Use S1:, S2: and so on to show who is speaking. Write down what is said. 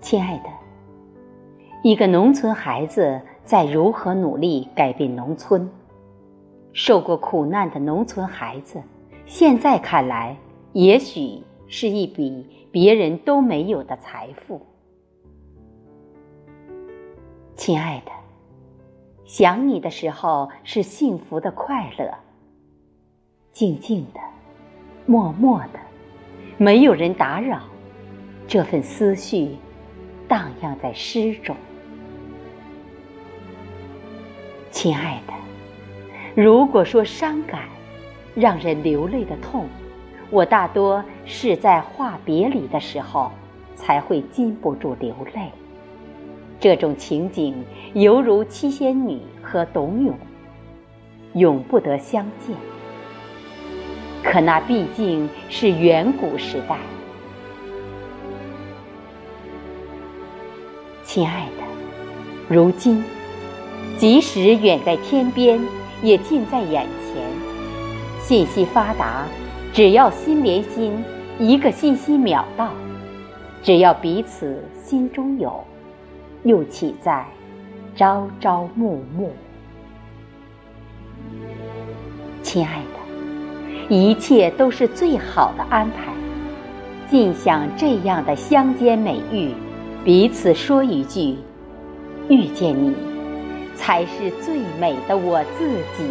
S1: 亲爱的，一个农村孩子在如何努力改变农村？受过苦难的农村孩子，现在看来，也许是一笔别人都没有的财富。亲爱的，想你的时候是幸福的快乐。静静的，默默的，没有人打扰，这份思绪荡漾在诗中。亲爱的，如果说伤感，让人流泪的痛，我大多是在话别离的时候才会禁不住流泪。这种情景犹如七仙女和董永，永不得相见。可那毕竟是远古时代，亲爱的，如今，即使远在天边，也近在眼前。信息发达，只要心连心，一个信息秒到；只要彼此心中有，又岂在朝朝暮暮？亲爱的。一切都是最好的安排，尽享这样的乡间美遇，彼此说一句：“遇见你，才是最美的我自己。”